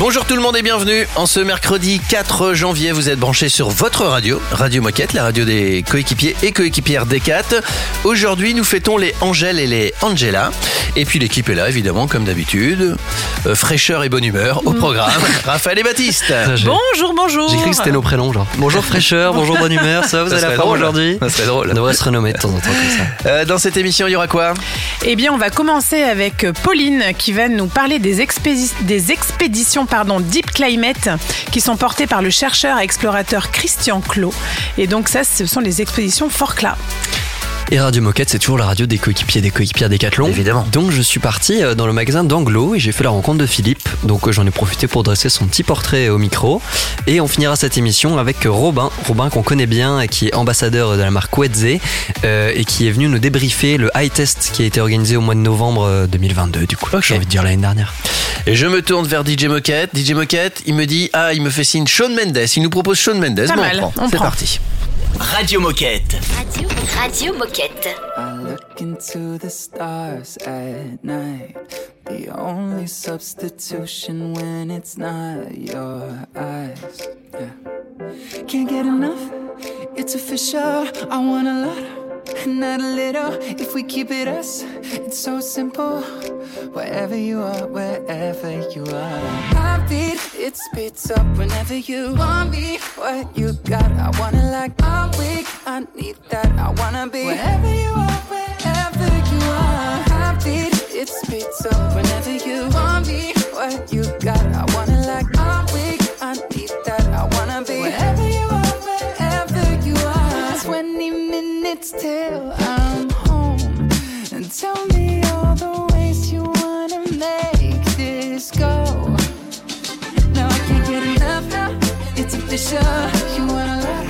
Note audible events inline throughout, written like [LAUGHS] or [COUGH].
Bonjour tout le monde et bienvenue. En ce mercredi 4 janvier, vous êtes branchés sur votre radio, Radio Moquette, la radio des coéquipiers et coéquipières d'ECAT. Aujourd'hui, nous fêtons les Angèle et les Angela. Et puis l'équipe est là, évidemment, comme d'habitude. Euh, fraîcheur et bonne humeur au programme. [LAUGHS] Raphaël et Baptiste. Bonjour, bonjour. J'ai cru que c'était nos prénoms, genre. Bonjour fraîcheur, bonjour bonne humeur, ça va, vous Ça allez serait la drôle. aujourd'hui Ça serait drôle. On devrait se renommer de temps en temps comme ça. Euh, dans cette émission, il y aura quoi? Eh bien, on va commencer avec Pauline qui va nous parler des, expédi- des expéditions pardon, Deep Climate qui sont portées par le chercheur et explorateur Christian Clot. Et donc ça, ce sont les expéditions Forclaz. Et Radio Moquette, c'est toujours la radio des coéquipiers des coéquipières Décathlon. Évidemment. Donc je suis parti euh, dans le magasin d'Anglo et j'ai fait la rencontre de Philippe. Donc euh, j'en ai profité pour dresser son petit portrait au micro. Et on finira cette émission avec Robin. Robin qu'on connaît bien, et qui est ambassadeur de la marque Wedze euh, et qui est venu nous débriefer le high test qui a été organisé au mois de novembre euh, 2022 du coup. J'ai envie de dire l'année dernière. Et je me tourne vers DJ Moquette. DJ Moquette, il me dit Ah, il me fait signe Shawn Mendes. Il nous propose Shawn Mendes. Pas Bon, mal, on prend. on C'est prend. parti. Radio Moquette. Radio, Radio Moquette. I look into the stars at night. The only substitution when it's not your eyes. Yeah. Can't get enough, it's official. I want a lot, not a little. If we keep it us, it's so simple. Wherever you are, wherever you are. It speeds up whenever you want me. What you got, I wanna like. I'm weak, I need that. I wanna be wherever you are, wherever you are. Heartbeat, it speeds up whenever you want me. What you got, I wanna like. I'm weak, I need that. I wanna be wherever you are, wherever you are. 20 minutes till I'm home. And tell me You want a lot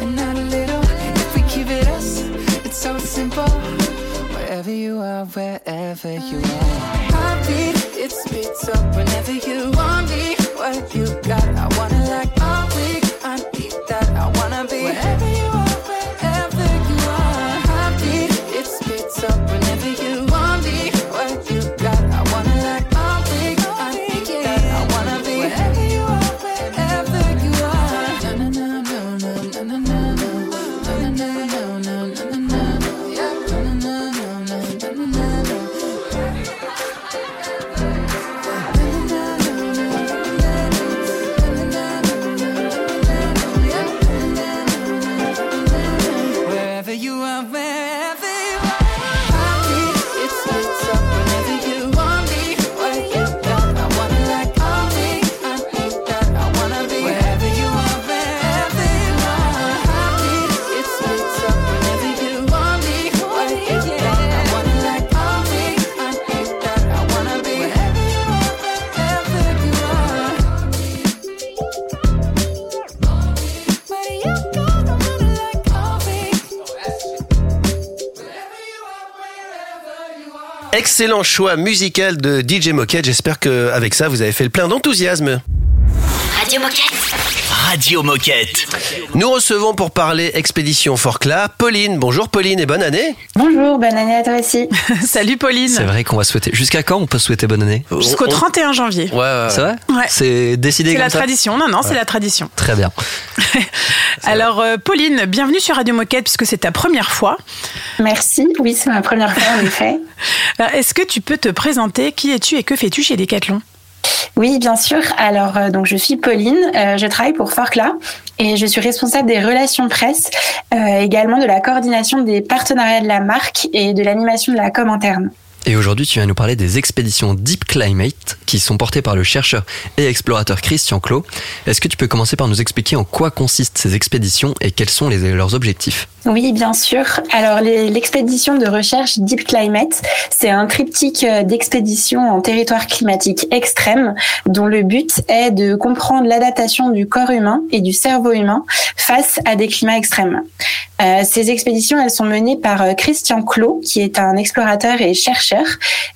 and not a little. If we it us, it's so simple. Wherever you are, wherever you are. Heartbeat, it speeds up whenever you want me. What you got, Excellent choix musical de DJ Moquette. J'espère qu'avec ça, vous avez fait le plein d'enthousiasme. Radio Moquette. Radio Moquette. Nous recevons pour parler expédition Forclaz Pauline. Bonjour Pauline et bonne année. Bonjour, bonne année à toi aussi. [LAUGHS] Salut Pauline. C'est vrai qu'on va souhaiter. Jusqu'à quand on peut souhaiter bonne année Jusqu'au On- 31 janvier. Ouais, ouais. C'est vrai? Ouais. C'est décidé C'est la ça tradition. Non, non, c'est la tradition. Très bien. [LAUGHS] Alors, euh, Pauline, bienvenue sur Radio Moquette puisque c'est ta première fois. Merci. Oui, c'est ma première fois en effet. Alors, [LAUGHS] Est-ce que tu peux te présenter? Qui es-tu et que fais-tu chez Decathlon? Oui, bien sûr. Alors, euh, donc je suis Pauline. euh, je travaille pour Forclaz et je suis responsable des relations presse, euh, également de la coordination des partenariats de la marque et de l'animation de la com interne. Et aujourd'hui, tu vas nous parler des expéditions Deep Climate qui sont portées par le chercheur et explorateur Christian Clot. Est-ce que tu peux commencer par nous expliquer en quoi consistent ces expéditions et quels sont leurs objectifs? Oui, bien sûr. Alors, l'expédition de recherche Deep Climate, c'est un triptyque euh, d'expéditions en territoire climatique extrême, dont le but est de comprendre l'adaptation du corps humain et du cerveau humain face à des climats extrêmes. Euh, ces expéditions, elles sont menées par euh, Christian Clot, qui est un explorateur et chercheur,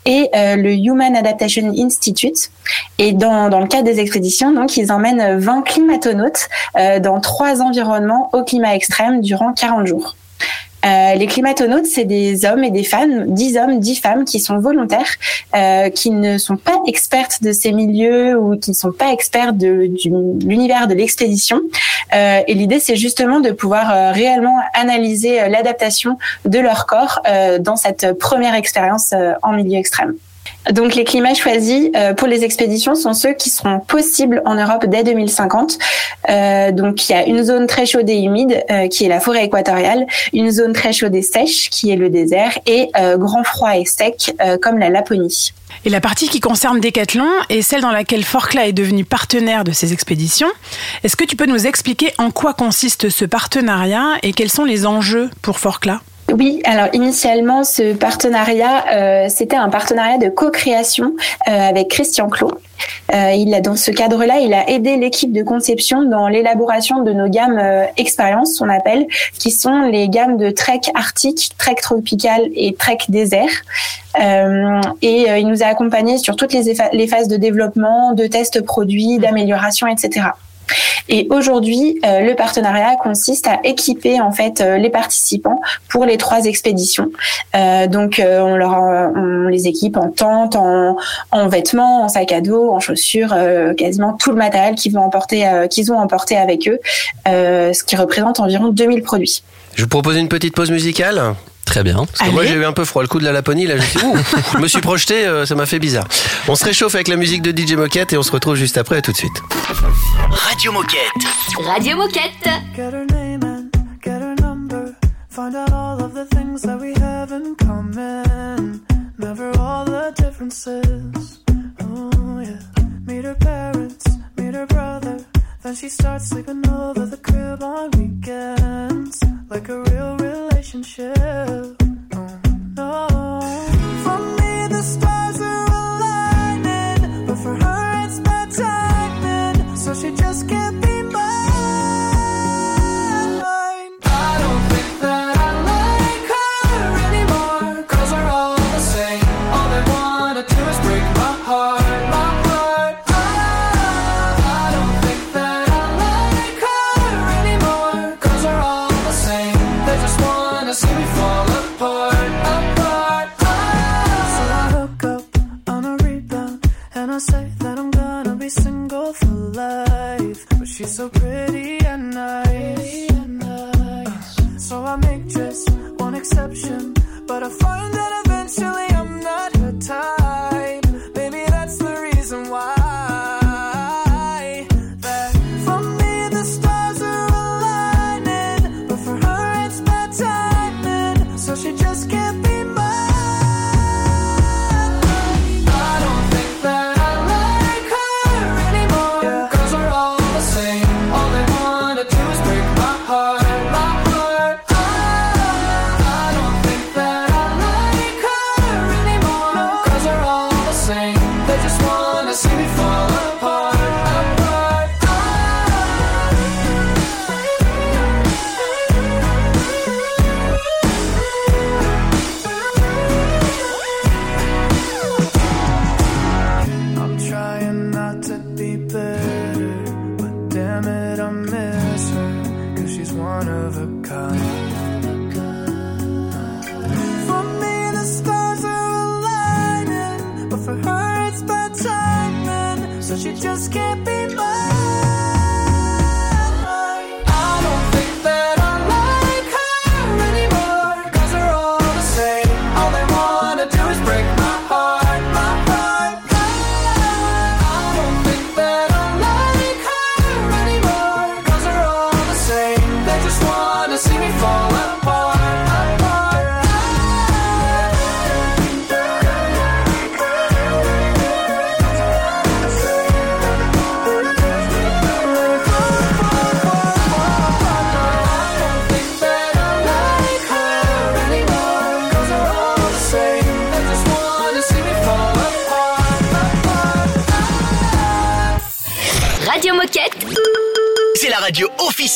et euh, le Human Adaptation Institute. Et dans, le cadre des expéditions, donc, ils emmènent 20 climatonautes euh, dans trois environnements au climat extrême durant 40 jours. Euh, les climatonautes, c'est des hommes et des femmes, 10 hommes, 10 femmes qui sont volontaires, euh, qui ne sont pas expertes de ces milieux ou qui ne sont pas experts de, l'univers de l'expédition. Euh, et l'idée, c'est justement de pouvoir euh, réellement analyser euh, l'adaptation de leur corps euh, dans cette première expérience en milieu extrême. Donc les climats choisis euh, pour les expéditions sont ceux qui seront possibles en Europe dès 2050. Euh, donc il y a une zone très chaude et humide euh, qui est la forêt équatoriale, une zone très chaude et sèche qui est le désert et grand froid et sec comme la Laponie. Et la partie qui concerne Decathlon est celle dans laquelle Forclaz est devenu partenaire de ces expéditions. Est-ce que tu peux nous expliquer en quoi consiste ce partenariat et quels sont les enjeux pour Forclaz Oui, alors initialement, ce partenariat, euh, c'était un partenariat de co-création euh, avec Christian Clot. Euh, il a, dans ce cadre-là, il a aidé l'équipe de conception dans l'élaboration de nos gammes expériences, on appelle, qui sont les gammes de trek arctique, trek tropical et trek désert. Et il nous a accompagnés sur toutes les, les phases de développement, de tests produits, d'amélioration, etc. Et aujourd'hui, euh, le partenariat consiste à équiper en fait euh, les participants pour les trois expéditions. Euh, donc, on leur les équipe en tente, en, en vêtements, en sac à dos, en chaussures, quasiment tout le matériel qu'ils vont emporter, qu'ils ont emporté avec eux, ce qui représente environ 2000 produits. Je vous propose une petite pause musicale. Très bien. Parce que moi j'ai eu un peu froid, le coup de la Laponie, là je, suis, ouh, [LAUGHS] je me suis projeté, euh, ça m'a fait bizarre. On se réchauffe avec la musique de DJ Moquette et on se retrouve juste après, à tout de suite. Radio Moquette. Radio Moquette. Get her name and get her number. Find out all of the things that we have in common. Never all the differences. Oh, yeah. Meet her parents, meet her brother. Then she starts sleeping over the crib on weekends. Like a real relationship. Oh, no. For me, the stars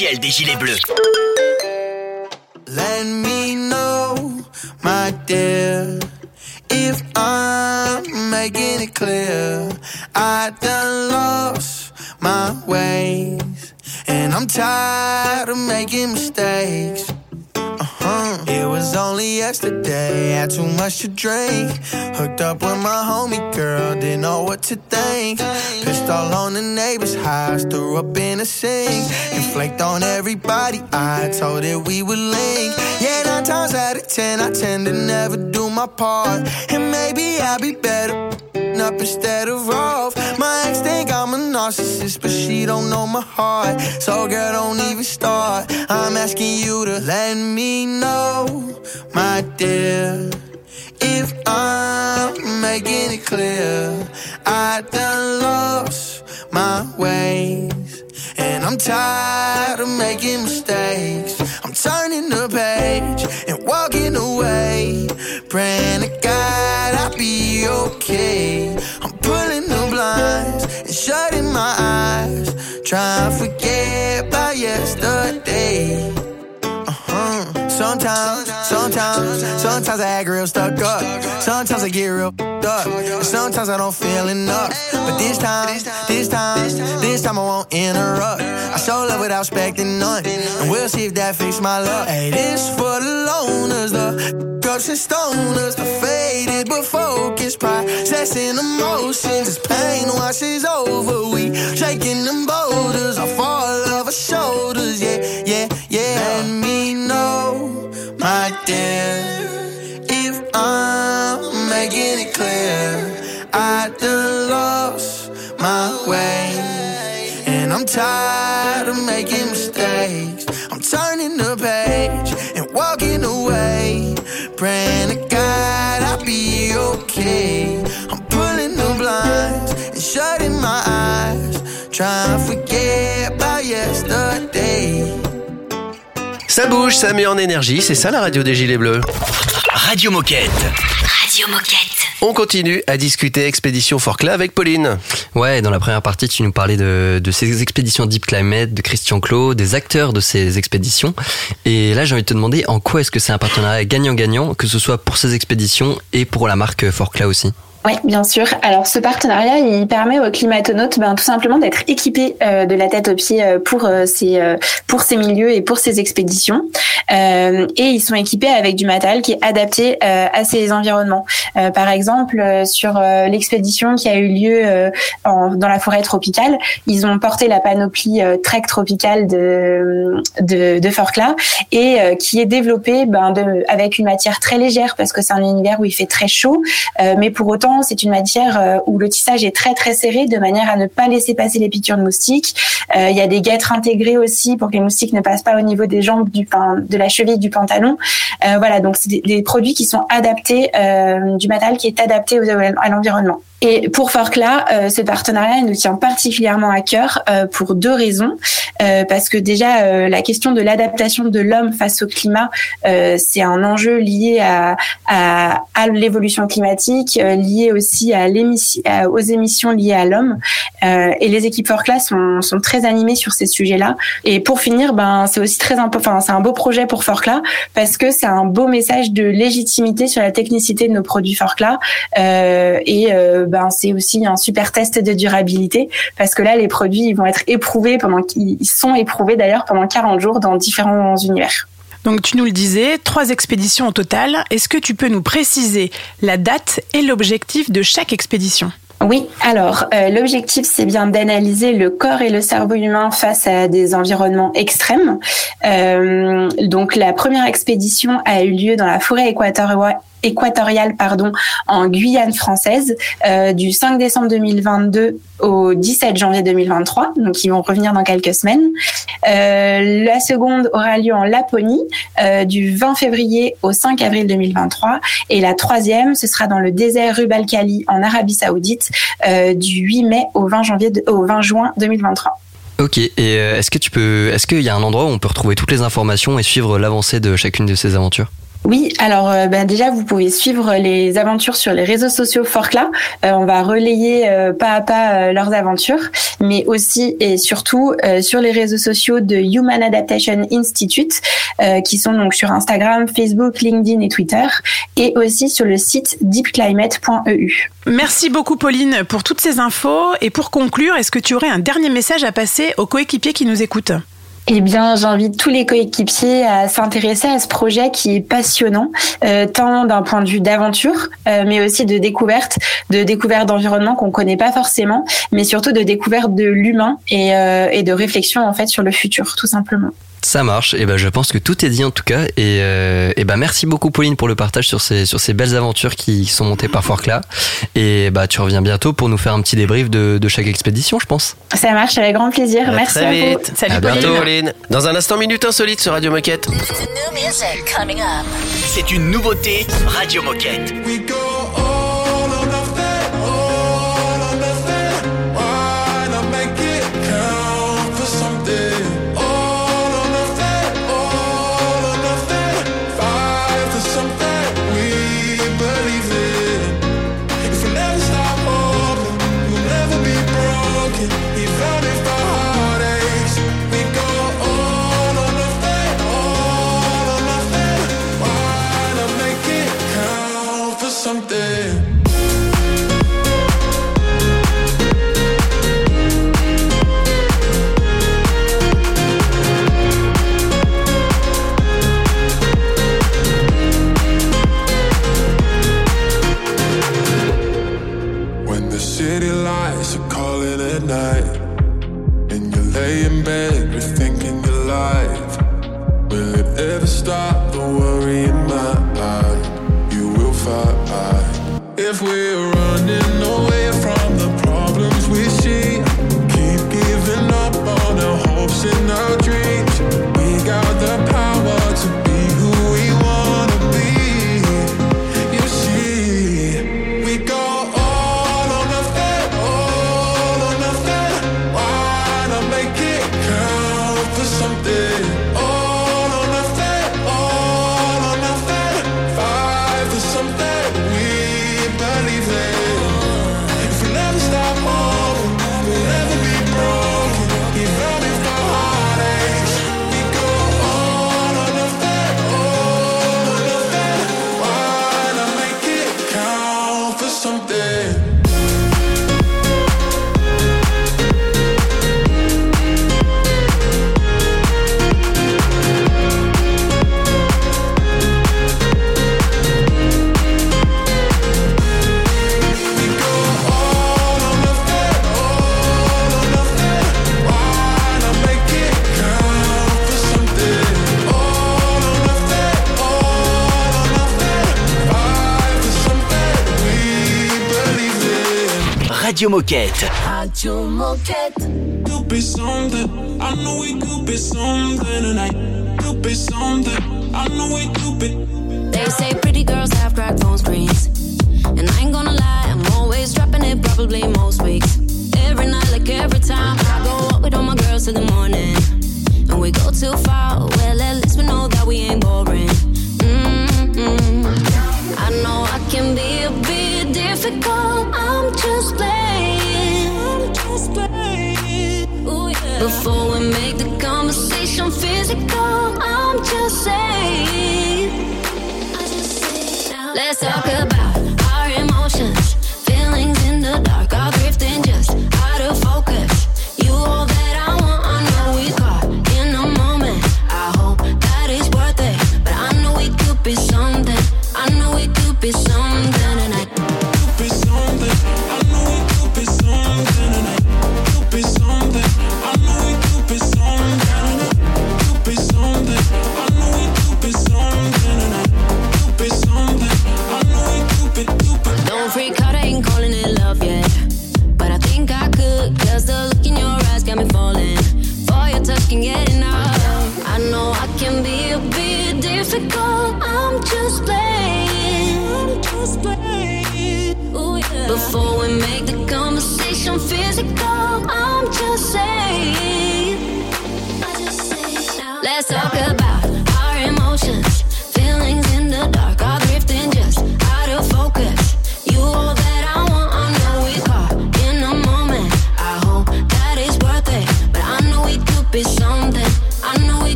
Des Gilets Bleus. Much to drink. Hooked up with my homie girl, didn't know what to think. Pissed all on the neighbor's house, threw up in a sink. And flaked on everybody, I told it we would link. Yeah, nine times out of ten, I tend to never do my part. And maybe I'll be better up instead of off. My ex think I'm a narcissist, but she don't know my heart. So girl, don't even start. I'm asking you to let me know, my dear. If I'm making it clear, I done lost my ways. And I'm tired of making mistakes. I'm turning the page and walking away. Praying to God I'll be okay. I'm pulling the blinds and shutting my eyes. Trying to forget about yesterday. Sometimes, sometimes, sometimes I act real stuck up. Sometimes I get real up. And sometimes I don't feel enough. But this time, this time, this time I won't interrupt. I show love without expecting none. And we'll see if that fixes my luck. Hey, this for the loners, the cups and stoners, the faded but focused, processing emotions. As pain washes over, we shaking them boulders off all of our shoulders. Yeah, yeah. If I'm making it clear. I done lost my way, and I'm tired of making mistakes. I'm turning the page and walking away, praying to God I'll be okay. I'm pulling the blinds and shutting my eyes, trying to forget about yesterday. Ça bouge, ça met en énergie, c'est ça la radio des Gilets Bleus. Radio Moquette. Radio Moquette. On continue à discuter expédition Forclaz avec Pauline. Ouais, dans la première partie, tu nous parlais de, de ces expéditions Deep Climate, de Christian Clot, des acteurs de ces expéditions. Et là, j'ai envie de te demander en quoi est-ce que c'est un partenariat gagnant-gagnant, que ce soit pour ces expéditions et pour la marque Forclaz aussi? Oui, bien sûr. Alors, ce partenariat, il permet aux climatonautes ben, tout simplement d'être équipés euh, de la tête aux pieds euh, pour, euh, ces, euh, pour ces milieux et pour ces expéditions. Et ils sont équipés avec du matériel qui est adapté à ces environnements. Par exemple, sur l'expédition qui a eu lieu en- dans la forêt tropicale, ils ont porté la panoplie Trek tropicale de, de, de Forclaz et qui est développée ben, de, avec une matière très légère parce que c'est un univers où il fait très chaud, mais pour autant c'est une matière euh, où le tissage est très très serré de manière à ne pas laisser passer les piqûres de moustiques. Euh, Il y a des guêtres intégrées aussi pour que les moustiques ne passent pas au niveau des jambes, de la cheville du pantalon. Euh, voilà, donc c'est des, produits qui sont adaptés, du matériel qui est adapté à l'environnement. Et pour Forclaz, euh, ce partenariat nous tient particulièrement à cœur pour deux raisons. Parce que déjà, la question de l'adaptation de l'homme face au climat, c'est un enjeu lié à, à, l'évolution climatique, euh, aussi aux émissions liées à l'homme. Euh, et les équipes Forclaz sont, sont très animées sur ces sujets-là. Et pour finir, ben c'est aussi très. Enfin, c'est un beau projet pour Forclaz parce que c'est un beau message de légitimité sur la technicité de nos produits Forclaz. Euh, et euh, ben c'est aussi un super test de durabilité parce que là les produits ils vont être éprouvés pendant sont éprouvés d'ailleurs pendant 40 jours dans différents univers. Donc tu nous le disais, trois expéditions au total. Est-ce que tu peux nous préciser la date et l'objectif de chaque expédition? Oui, alors euh, l'objectif c'est bien d'analyser le corps et le cerveau humain face à des environnements extrêmes. Euh, donc la première expédition a eu lieu dans la forêt équatoriale équatoriale pardon en Guyane française euh, du 5 décembre 2022 au 17 janvier 2023 donc ils vont revenir dans quelques semaines. Euh, la seconde aura lieu en Laponie euh, du 20 février au 5 avril 2023 et la troisième ce sera dans le désert Rub-al-Khali en Arabie Saoudite du 8 mai au 20 janvier de- au 20 juin 2023 Ok, et est-ce que tu peux, est-ce qu'il y a un endroit où on peut retrouver toutes les informations et suivre l'avancée de chacune de ces aventures? Oui, alors euh, bah, déjà vous pouvez suivre les aventures sur les réseaux sociaux Forcla. Euh, on va relayer euh, pas à pas leurs aventures, mais aussi et surtout sur les réseaux sociaux de Human Adaptation Institute, qui sont donc sur Instagram, Facebook, LinkedIn et Twitter, et aussi sur le site deepclimate.eu. Merci beaucoup Pauline pour toutes ces infos. Et pour conclure, est-ce que tu aurais un dernier message à passer aux coéquipiers qui nous écoutent? Eh bien, j'invite tous les coéquipiers à s'intéresser à ce projet qui est passionnant, euh, tant d'un point de vue d'aventure, euh, mais aussi de découverte, de découverte d'environnement qu'on connaît pas forcément, mais surtout de découverte de l'humain et, euh, et de réflexion en fait sur le futur, tout simplement. Ça marche, et ben je pense que tout est dit en tout cas. Et, euh, et ben merci beaucoup Pauline pour le partage sur ces, sur ces belles aventures qui sont montées par Forcla. Et bah tu reviens bientôt pour nous faire un petit débrief de, de chaque expédition, je pense. Ça marche avec grand plaisir. À Merci très à vous. vite. Salut à Pauline. bientôt, Pauline. Dans un instant, Minute Insolite sur Radio Moquette. C'est une nouveauté Radio Moquette. Stop the worry in my eye? You will fight If we're Moquette. Radio Moquette. Could be something. I know we could be something tonight. Could be something. I know we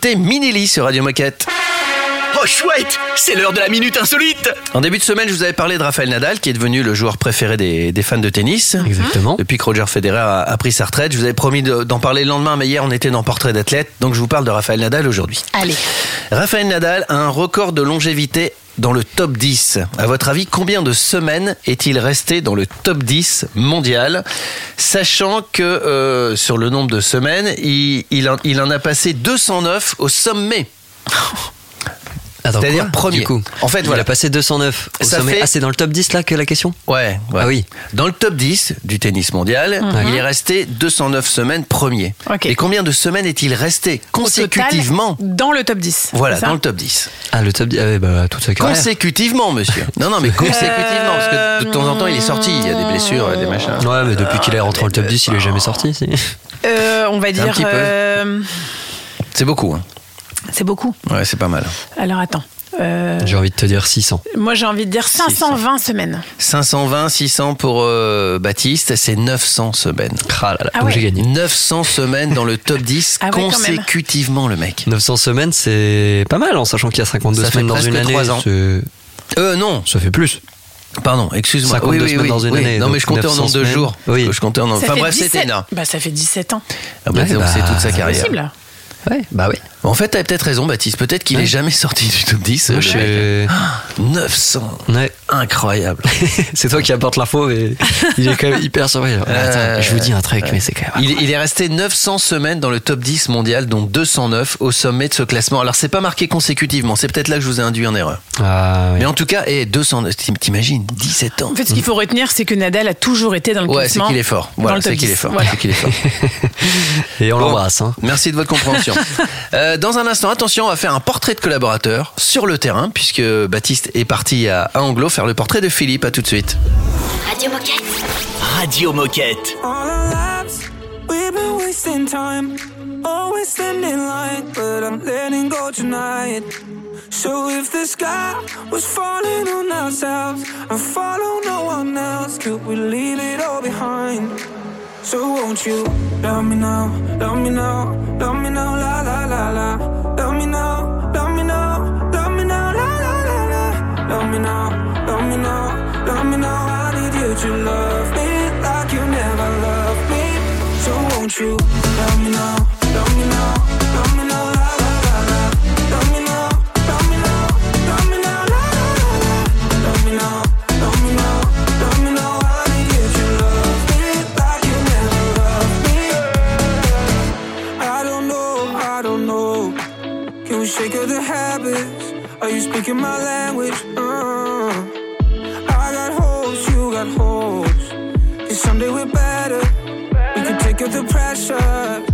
d'écouter Minelli sur Radio Moquette. Oh chouette, c'est l'heure de la minute insolite. En début de semaine, je vous avais parlé de Rafael Nadal, qui est devenu le joueur préféré des, des fans de tennis. Exactement. Depuis que Roger Federer a, a pris sa retraite, je vous avais promis de- d'en parler le lendemain, mais hier on était dans Portrait d'athlète, donc je vous parle de Rafael Nadal aujourd'hui. Allez. Rafael Nadal a un record de longévité dans le top 10. À votre avis, combien de semaines est-il resté dans le top 10 mondial Sachant que euh, sur le nombre de semaines, il, en a passé 209 au sommet. [LAUGHS] C'est-à-dire premier. Du coup, En fait, il voilà. a passé 209 au Ça sommet. fait- Ah, c'est dans le top 10 là que la question? Ouais, ouais. Ah oui. Dans le top 10 du tennis mondial, il est resté 209 semaines premier. Ok. Et combien de semaines est-il resté total, consécutivement? dans le top 10. Voilà, dans le top 10. Ah, le top 10, ah, bah, toute sa carrière. Consécutivement, monsieur. Non, non, mais [LAUGHS] consécutivement, parce que de temps en temps, il est sorti. Il y a des blessures, des machins. Ouais, mais depuis qu'il est rentré dans le top 10, il est jamais sorti. si. Euh, on va Un dire. petit peu. euh, C'est beaucoup. hein. C'est beaucoup. Ouais, c'est pas mal. Alors attends. Euh, J'ai envie de te dire 600. moi j'ai envie de dire 520 semaines. 520, 600 pour euh, Baptiste, c'est 900 semaines. Ah là là, Ah ouais. j'ai gagné. 900 semaines dans le top 10 [LAUGHS] Ah ouais, consécutivement, le mec. 900 semaines, c'est pas mal en sachant qu'il y a 52 Ça fait semaines dans une année. trois ans. c'est- Euh, non, Ça fait plus. pardon, excuse-moi. 52 semaines dans une année, Non, donc mais je comptais en 900 nombre de semaines. jours. Oui. Je comptais en nombre. Enfin bref, 17 c'était énorme. Bah ça fait 17 ans. Ah bah, Ouais, donc bah, c'est toute sa c'est carrière. Possible. Ouais, bah oui. En fait, t'avais peut-être raison, Baptiste. Peut-être qu'il Ouais. est jamais sorti du top 10. Moi, le je suis- 900. Ouais. Incroyable. [LAUGHS] c'est toi qui apporte l'info, mais il est quand même hyper. Alors, Euh, Attends, je vous dis un truc, mais c'est quand même. Il, il est resté 900 semaines dans le top 10 mondial, dont 209 au sommet de ce classement. Alors, c'est pas marqué consécutivement. C'est peut-être là que je vous ai induit en erreur. Ah, oui. Mais en tout cas, et 209, t'im- t'imagines, 17 ans. En fait, ce qu'il faut retenir, c'est que Nadal a toujours été dans le Ouais, c'est classement. qu'il est fort. Voilà, c'est qu'il 10. est fort. Voilà. C'est qu'il est fort. [LAUGHS] Et on Bon. l'embrasse. Hein. Merci de votre compréhension. Euh, [LAUGHS] dans un instant, attention, on va faire un portrait de collaborateur sur le terrain, puisque Baptiste est parti à, à Anglo faire le portrait de Philippe. À tout de suite. Radio Moquette. Radio Moquette. All our lives, we've been wasting time. Always standing in line, but I'm letting go tonight. So if the sky was falling on ourselves and follow no one else, could we leave it all behind? So won't you love me now, love me now, love me now, la la la la. Love me now, love me now, love me now, la la la la. Love me now, love me now, love me now. I need you to love me like you never loved me. So won't you love me now, Are you speaking my language? Uh, I got hopes, you got. Cause someday we're better. We can take up the pressure.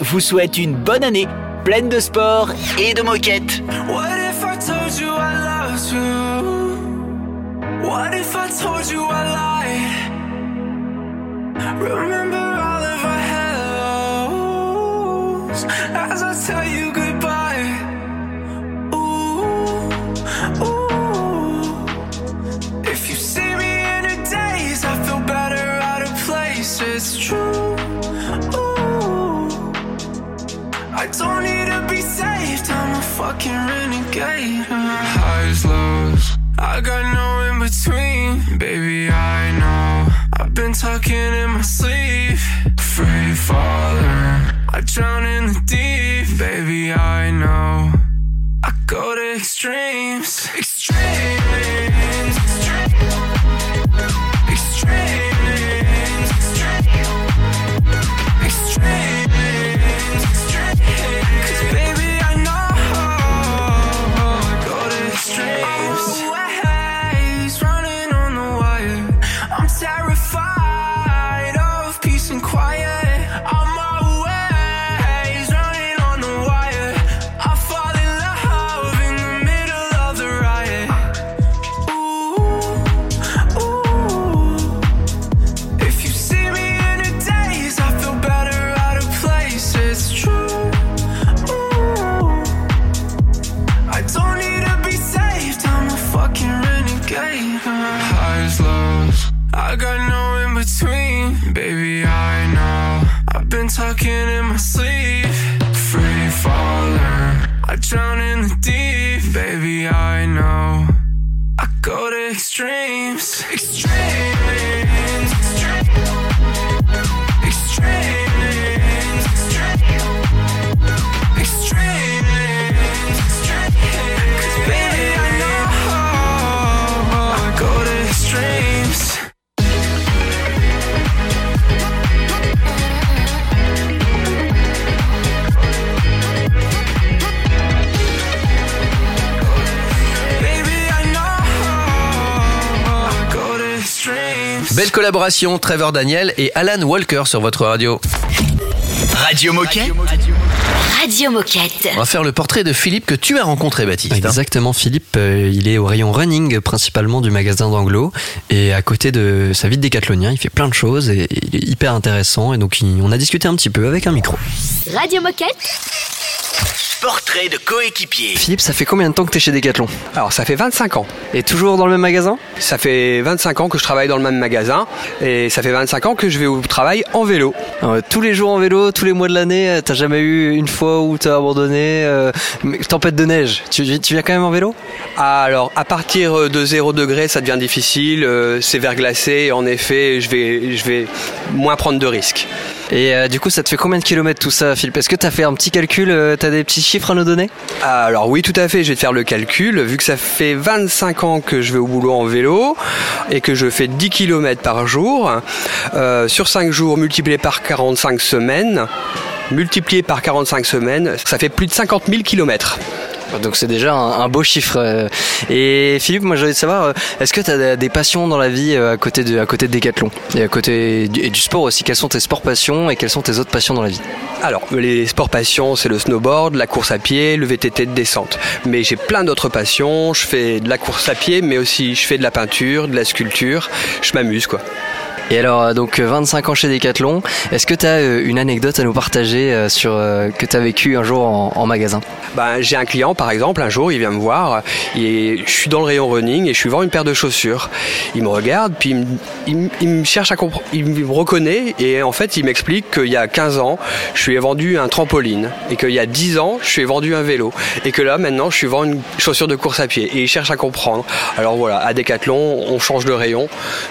Vous souhaite une bonne année, pleine de sport et de moquettes. What if I told you I fucking renegade. Highs, lows, I got no in between. Baby, I know. I've been talking in my sleep. Free I drown in the deep. Baby, I know. I go to. Extremes. Talking in my sleep. Free falling, I drown in the deep. Baby, I Belle collaboration, Trevor Daniel et Alan Walker sur votre radio. Radio Moquette. Radio Moquette. On va faire le portrait de Philippe que tu as rencontré, Baptiste. hein. Exactement, Philippe, euh, il est au rayon running principalement du magasin d'Anglo et à côté de sa vie de décathlonien, il fait plein de choses et il est hyper intéressant et donc il- on a discuté un petit peu avec un micro. Radio Moquette. Portrait de coéquipier. Philippe, ça fait combien de temps que tu es chez Decathlon? Alors ça fait 25 ans. Et toujours dans le même magasin? Ça fait 25 ans que je travaille dans le même magasin et ça fait 25 ans que je vais au travail en vélo. Euh, Tous les jours en vélo, tous les mois de l'année, euh, t'as jamais eu une fois où t'as abandonné euh, Tempête de neige, tu, tu viens quand même en vélo? Alors à partir de 0 degré ça devient difficile, euh, c'est verglacé en effet je vais, je vais moins prendre de risques. Et euh, du coup, ça te fait combien de kilomètres tout ça, Philippe? Est-ce que t'as fait un petit calcul euh, T'as des petits chiffres à nous donner? Alors oui, tout à fait, je vais te faire le calcul. Vu que ça fait 25 ans que je vais au boulot en vélo et que je fais 10 km par jour, euh, sur 5 jours multiplié par 45 semaines, multiplié par 45 semaines, ça fait plus de 50 000 km. Donc c'est déjà un, un beau chiffre. euh. Et Philippe, moi envie de savoir, euh, est-ce que tu as des passions dans la vie euh, à côté de, à côté de Decathlon et à côté du, et du sport aussi? Quelles sont tes sports passions et quelles sont tes autres passions dans la vie? Alors, les sports passions, c'est le snowboard, la course à pied, le VTT de descente. Mais j'ai plein d'autres passions. Je fais de la course à pied, mais aussi je fais de la peinture, de la sculpture. Je m'amuse, quoi. Et alors, euh, donc euh, 25 ans chez Decathlon, est-ce que tu as une anecdote à nous partager euh, sur euh, que tu as vécu un jour en, magasin? Ben, j'ai un client, par exemple, un jour, il vient me voir, et je suis dans le rayon running et je suis vend une paire de chaussures. Il me regarde, puis il me, cherche à comprendre, il me reconnaît, et en fait, il m'explique qu'il y a 15 ans, je lui ai vendu un trampoline, et qu'il y a 10 ans, je lui ai vendu un vélo, et que là, maintenant, je suis vend une chaussure de course à pied, et il cherche à comprendre. Alors voilà, à Decathlon, on change de rayon,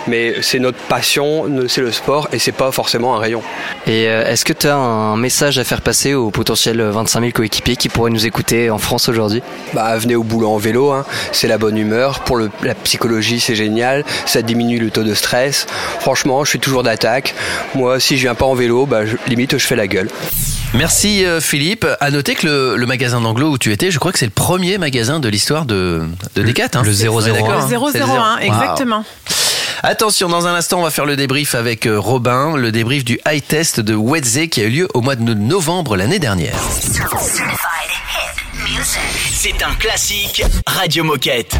mais c'est notre passion, c'est le sport, et c'est pas forcément un rayon. Et euh, est-ce que tu as un message à faire passer aux potentiels 25 000 coéquipiers qui pourraient nous écouter en France aujourd'hui? Bah, venez au boulot en vélo, hein. c'est la bonne humeur. Pour le- la psychologie, c'est génial. Ça diminue le taux de stress. Franchement, je suis toujours d'attaque. Moi, si je viens pas en vélo, bah, je- limite, je fais la gueule. Merci euh, Philippe. À noter que le, le magasin d'Anglo où tu étais, je crois que c'est le premier magasin de l'histoire de, de Decat. hein. le 001. Hein. Le C'est le 001, zéro. Wow. Attention, dans un instant, on va faire le débrief avec euh, Robin, le débrief du high test de Wedze qui a eu lieu au mois de novembre l'année dernière. C'est un classique Radio Moquette.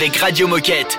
avec Radio Moquette.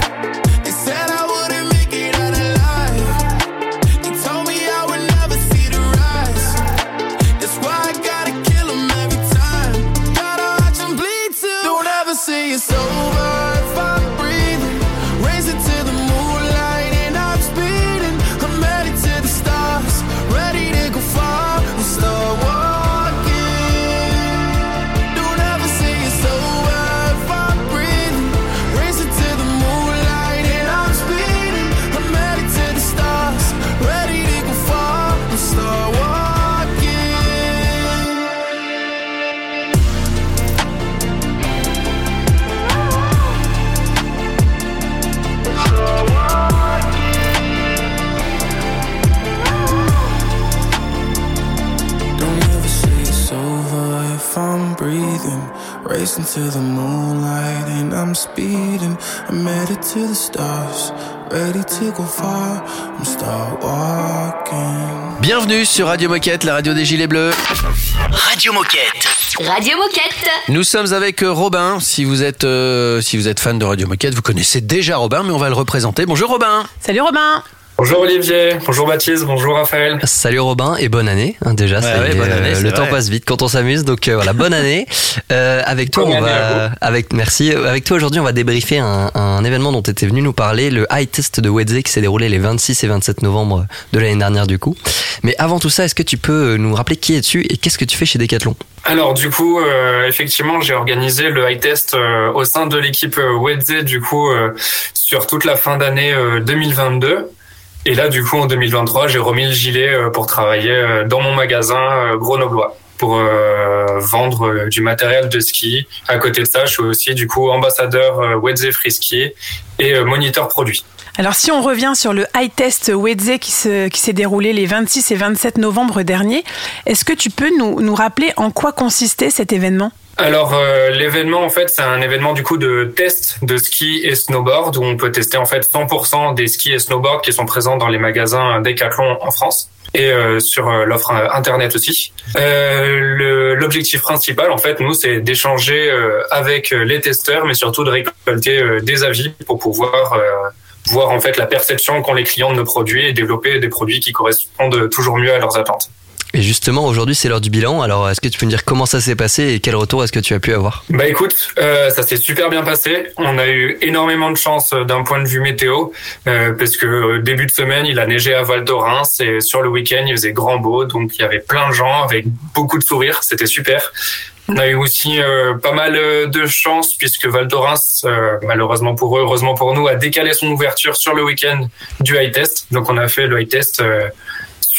it's over racing to the moonlight, and I'm speeding. I'm headed to the stars, ready to go far. I'm start walking. Bienvenue sur Radio Moquette, la radio des Gilets Bleus. Radio Moquette. Radio Moquette. Nous sommes avec euh, Robin. Si vous êtes euh, si vous êtes fan de Radio Moquette, vous connaissez déjà Robin, mais on va le représenter. Bonjour Robin. Salut Robin Bonjour Olivier, bonjour Baptiste, bonjour Raphaël. Salut Robin et bonne année hein, déjà. ouais, est, bonne euh, année, c'est le vrai. temps passe vite quand on s'amuse, donc euh, voilà, bonne année. [LAUGHS] Euh, avec toi, Bonne on va, avec merci. Euh, Avec toi aujourd'hui, on va débriefer un, un événement dont tu étais venu nous parler, le high test de Wedze qui s'est déroulé les 26 et 27 novembre de l'année dernière du coup. Mais avant tout ça, est-ce que tu peux nous rappeler qui es-tu et qu'est-ce que tu fais chez Decathlon? Alors du coup, euh, effectivement, j'ai organisé le high test euh, au sein de l'équipe euh, Wedze du coup euh, sur toute la fin d'année euh, 2022. Et là, du coup, en 2023, j'ai remis le gilet euh, pour travailler euh, dans mon magasin euh, grenoblois pour vendre du matériel de ski. À côté de ça, je suis aussi du coup ambassadeur Wedze Free Ski et moniteur produit. Alors si on revient sur le high test Wedze qui s'est déroulé les 26 et 27 novembre dernier, est-ce que tu peux nous, nous rappeler en quoi consistait cet événement? Alors euh, l'événement en fait c'est un événement du coup de test de ski et snowboard où on peut tester en fait 100% des skis et snowboards qui sont présents dans les magasins Decathlon en France et euh, sur euh, l'offre euh, internet aussi. Euh, L'objectif principal en fait nous c'est d'échanger avec les testeurs mais surtout de récolter des avis pour pouvoir voir en fait la perception qu'ont les clients de nos produits et développer des produits qui correspondent toujours mieux à leurs attentes. Et justement, aujourd'hui, c'est l'heure du bilan. Alors, est-ce que tu peux nous dire comment ça s'est passé et quel retour est-ce que tu as pu avoir? Bah écoute, euh, ça s'est super bien passé. On a eu énormément de chance euh, d'un point de vue météo, euh, parce que euh, début de semaine, il a neigé à Val d'Orens et sur le week-end, il faisait grand beau, donc il y avait plein de gens avec beaucoup de sourires, c'était super. On a eu aussi euh, pas mal euh, de chance puisque Val d'Orens, euh, malheureusement pour eux, heureusement pour nous, a décalé son ouverture sur le week-end du high test. Donc on a fait le high test euh,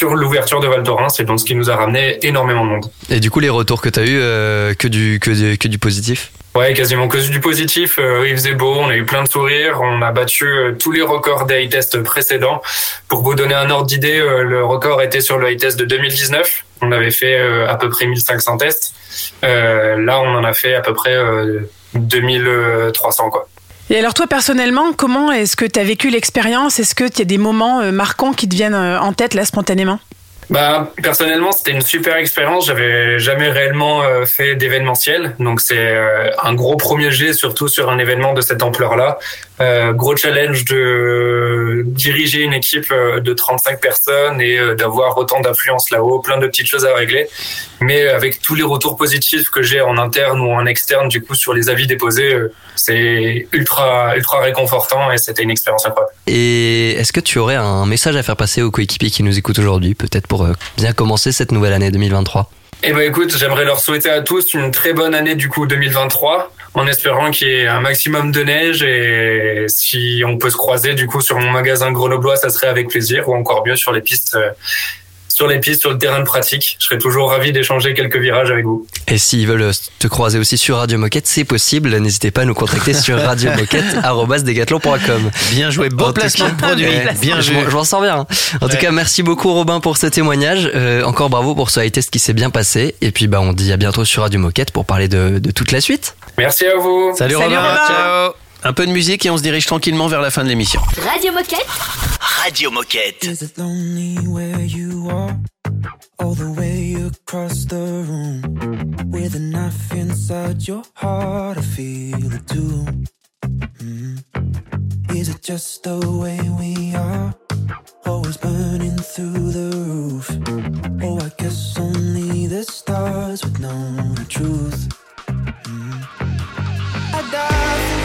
sur l'ouverture de Val d'Orens et donc ce qui nous a ramené énormément de monde. Et du coup, les retours que tu as eu, euh, que, du, que, du, que du positif Ouais, quasiment que du positif. Euh, il faisait beau, on a eu plein de sourires, on a battu euh, tous les records des high tests précédents. Pour vous donner un ordre d'idée, euh, le record était sur le high test de 2019. On avait fait à peu près 1500 tests. Là, on en a fait à peu près euh, 2300 quoi. Et alors toi personnellement, comment est-ce que tu as vécu l'expérience? Est-ce que tu y a des moments euh, marquants qui te viennent euh, en tête là spontanément? Bah personnellement c'était une super expérience. J'avais jamais réellement euh, fait d'événementiel, donc c'est un gros premier jet surtout sur un événement de cette ampleur-là. Euh, gros challenge de diriger une équipe euh, de 35 personnes et euh, d'avoir autant d'influence là-haut, plein de petites choses à régler. Mais avec tous les retours positifs que j'ai en interne ou en externe du coup sur les avis déposés, c'est ultra ultra réconfortant et c'était une expérience incroyable. Et est-ce que tu aurais un message à faire passer aux coéquipiers qui nous écoutent aujourd'hui, peut-être pour bien commencer cette nouvelle année 2023 Eh ben écoute, j'aimerais leur souhaiter à tous une très bonne année du coup 2023, en espérant qu'il y ait un maximum de neige et si on peut se croiser du coup sur mon magasin grenoblois, ça serait avec plaisir, ou encore mieux sur les pistes, euh, sur les pistes, sur le terrain de pratique. Je serais toujours ravi d'échanger quelques virages avec vous. Et s'ils veulent te croiser aussi sur Radio Moquette, c'est possible. N'hésitez pas à nous contacter sur [LAUGHS] radiomoquette.com. Bien joué, beau En placement cas, de produit. Bien joué. Je m'en sors bien. En tout cas, merci beaucoup Robin pour ce témoignage. Euh, encore bravo pour ce high test qui s'est bien passé. Et puis bah on dit à bientôt sur Radio Moquette pour parler de, de toute la suite. Merci à vous. Salut, Salut, Robin. Robin. Ciao. Un peu de musique et on se dirige tranquillement vers la fin de l'émission. Radio Moquette. Radio Moquette. Is it lonely where you are? All the way across the room. With a knife inside your heart, I feel it too. Mm. Is it just the way we are? Always burning through the roof. Oh, I guess only the stars would know the truth. Mm. I die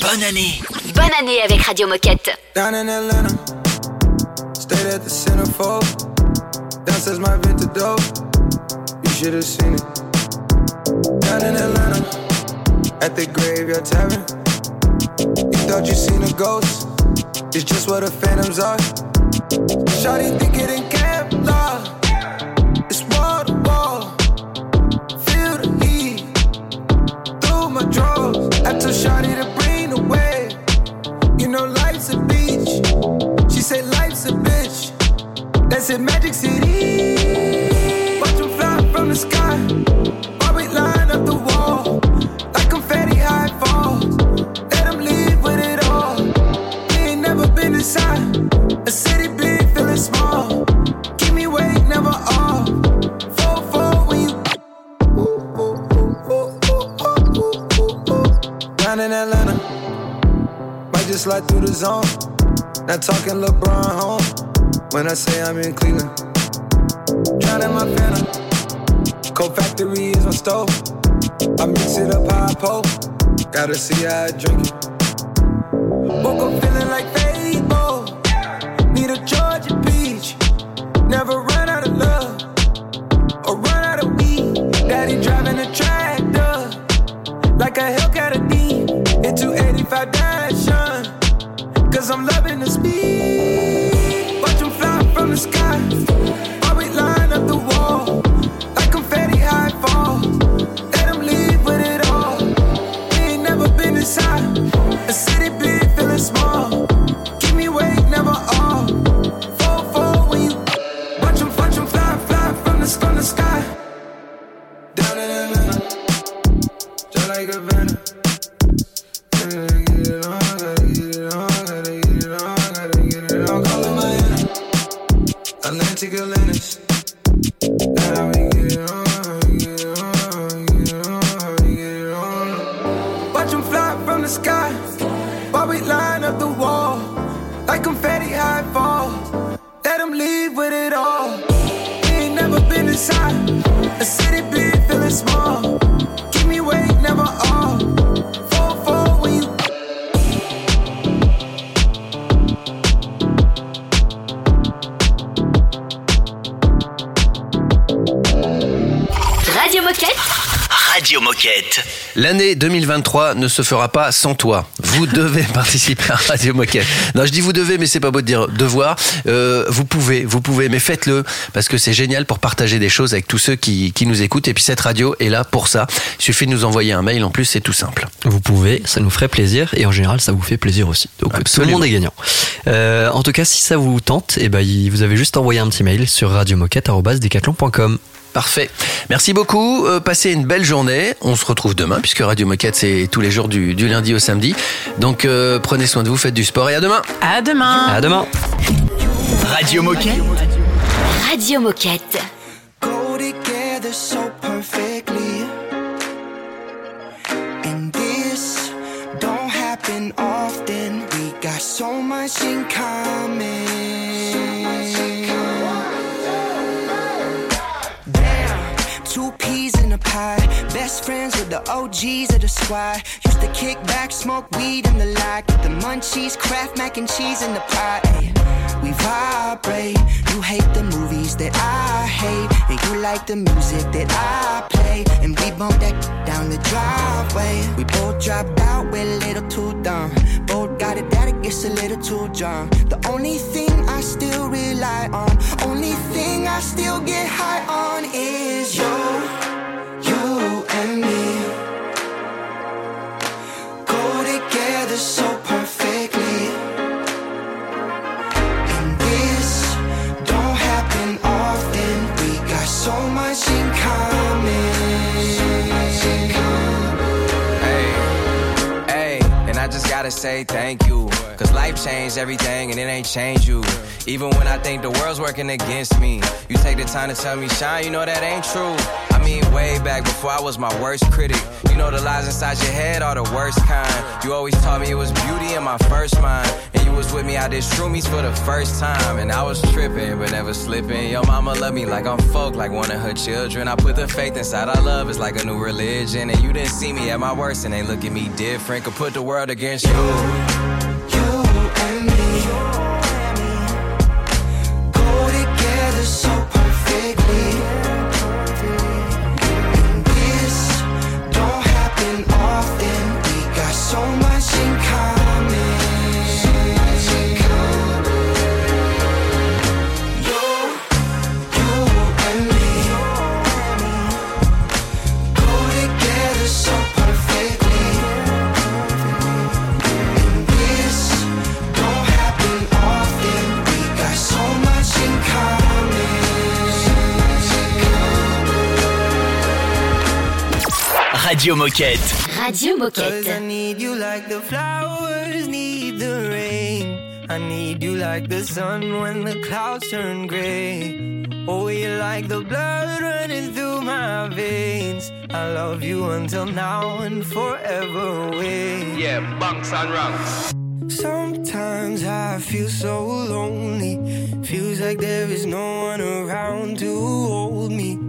Bonne année. Bonne année avec Radio Moquette. Down in Atlanta, stayed at the centerfold. Downstairs my vintage dope. You should have seen it. Down in Atlanta, at the graveyard tavern. You thought you seen a ghost. It's just what the phantoms are. Shawty think it in Kevlar. In Magic City. Watch 'em fly from the sky. While we line up the wall. Like confetti high falls. Let 'em leave with it all. We ain't never been inside. A city big, feeling small. Keep me awake, never off. Fall, fall when you. Down in Atlanta. Might just slide through the zone. Not talking LeBron home. When I say I'm in Cleveland. Drowning my phantom. Cold factory is my stove. I mix it up how I pull. Gotta see how I drink it. L'année 2023 ne se fera pas sans toi. Vous [LAUGHS] devez participer à Radio Moquette. Non, je dis vous devez, mais c'est pas beau de dire devoir. Euh, vous pouvez, vous pouvez, mais faites-le parce que c'est génial pour partager des choses avec tous ceux qui, qui nous écoutent. Et puis cette radio est là pour ça. Il suffit de nous envoyer un mail. En plus, c'est tout simple. Vous pouvez, ça nous ferait plaisir et en général ça vous fait plaisir aussi. Donc tout le monde est gagnant. Euh, en tout cas, si ça vous tente, eh ben, vous avez juste envoyé un petit mail sur radiomoquette.com. Parfait. Merci beaucoup. Euh, passez une belle journée. On se retrouve demain puisque Radio Moquette c'est tous les jours du, du lundi au samedi. Donc euh, prenez soin de vous, faites du sport et à demain. À demain. À demain. Radio Moquette. Radio Moquette. go together so perfectly. And this don't happen often. We got so much in common. A pie. Best friends with the OGs of the squad. Used to kick back, smoke weed in the lot. Get the munchies, craft mac and cheese in the pot. Ay, We vibrate. You hate the movies that I hate, and you like the music that I play. And we bump that down the driveway. We both dropped out, we're a little too dumb. Both got it that it gets a little too drunk. The only thing I still rely on, only thing I still get high on is you, you and me. Go together so gotta say thank you. Cause life changed everything and it ain't changed you. Even when I think the world's working against me, you take the time to tell me, Shine, you know that ain't true. I mean, way back before I was my worst critic. You know the lies inside your head are the worst kind. You always taught me it was beauty in my first mind. And you was with me out there shroomies for the first time. And I was tripping, but never slipping. Your mama love me like I'm folk, like one of her children. I put the faith inside our love, it's like a new religion. And you didn't see me at my worst and ain't look at me different. Could put the world against you. Go Radio Moquette. Radio Cause I Moquette. need you like the flowers need the rain. I need you like the sun when the clouds turn gray. Oh, you like the blood running through my veins. I love you until now and forever away. Yeah, bunks and ranks. Sometimes I feel so lonely. Feels like there is no one around to hold me.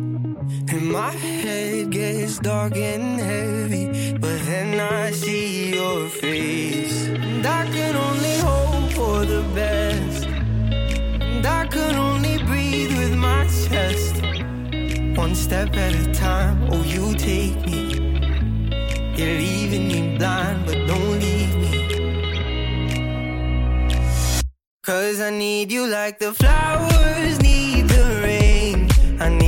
My head gets dark and heavy. But then I see your face. And I can only hope for the best. And I can only breathe with my chest. One step at a time, oh, you take me. You're leaving me blind, but don't leave me. Cause I need you like the flowers need the rain.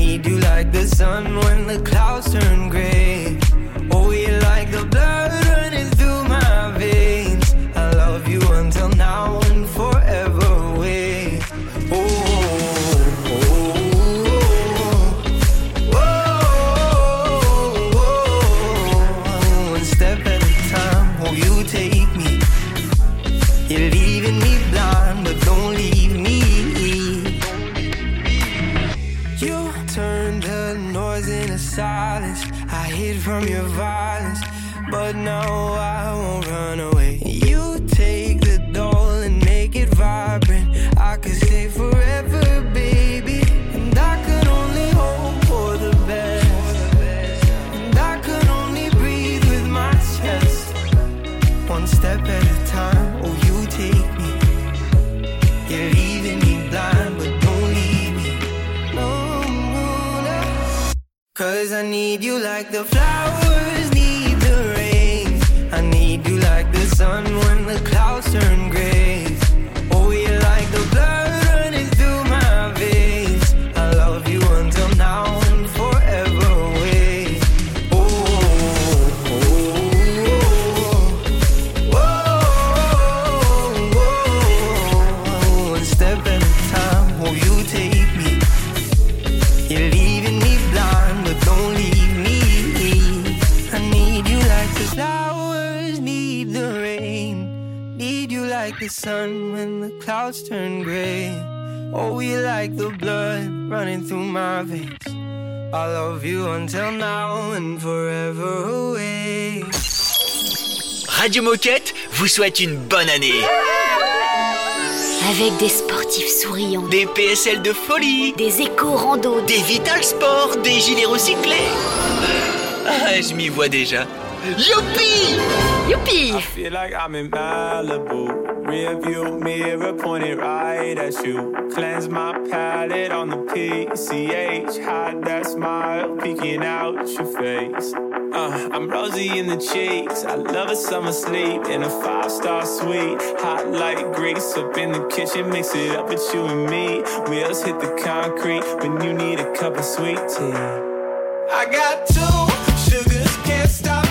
Need you like the sun when the clouds turn gray. Like the flowers need the rain. I need you like the sun when the clouds turn gray. Sun when the clouds turn gray. Oh, you like the blood running through my veins. I love you until now and forever away. Radio Moquette vous souhaite une bonne année. Avec des sportifs souriants, Des PSL de folie, des éco-randos, des Vital Sport, des gilets recyclés. Ah, je m'y vois déjà. Youpi I feel like I'm in Malibu. Rear view mirror pointed right at you. Cleanse my palate on the PCH. Hide that smile peeking out your face. Uh, I'm rosy in the cheeks. I love a summer sleep in a five star suite. Hot like grease up in the kitchen. Mix it up with you and me. Wheels hit the concrete when you need a cup of sweet tea. I got two sugars, can't stop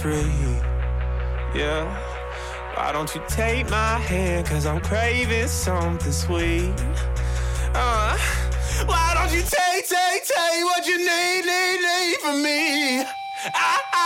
free. Yeah. Why don't you take my hand? Cause I'm craving something sweet. Uh, why don't you take, take, take what you need, need, need from me? I, I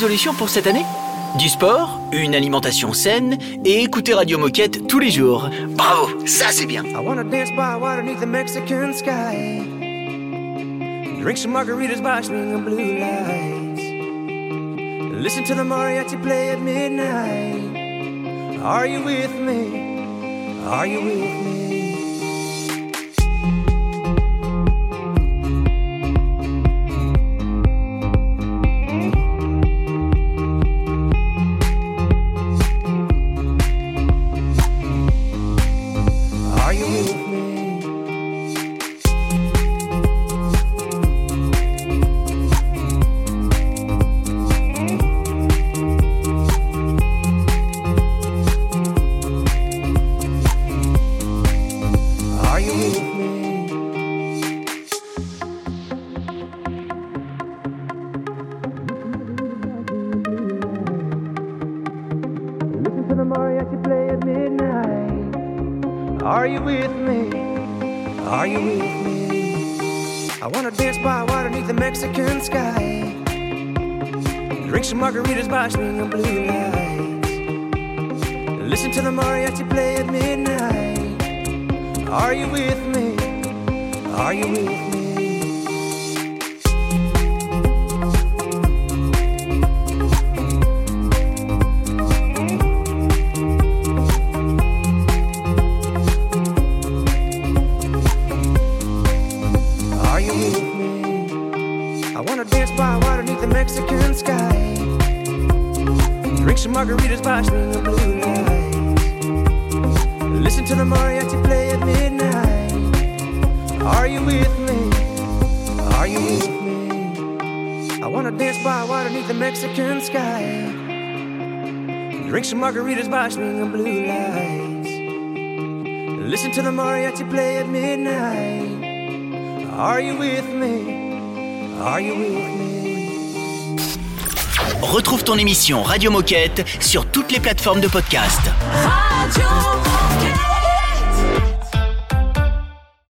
résolution pour cette année Du sport, une alimentation saine et écouter Radio Moquette tous les jours. Bravo, ça c'est bien. I wanna dance by water beneath the Mexican sky. Drink some margaritas by string blue lights. Listen to the mariachi play at midnight. Are you with me? Are you with me? Retrouve ton émission Radio Moquette sur toutes les plateformes de podcast.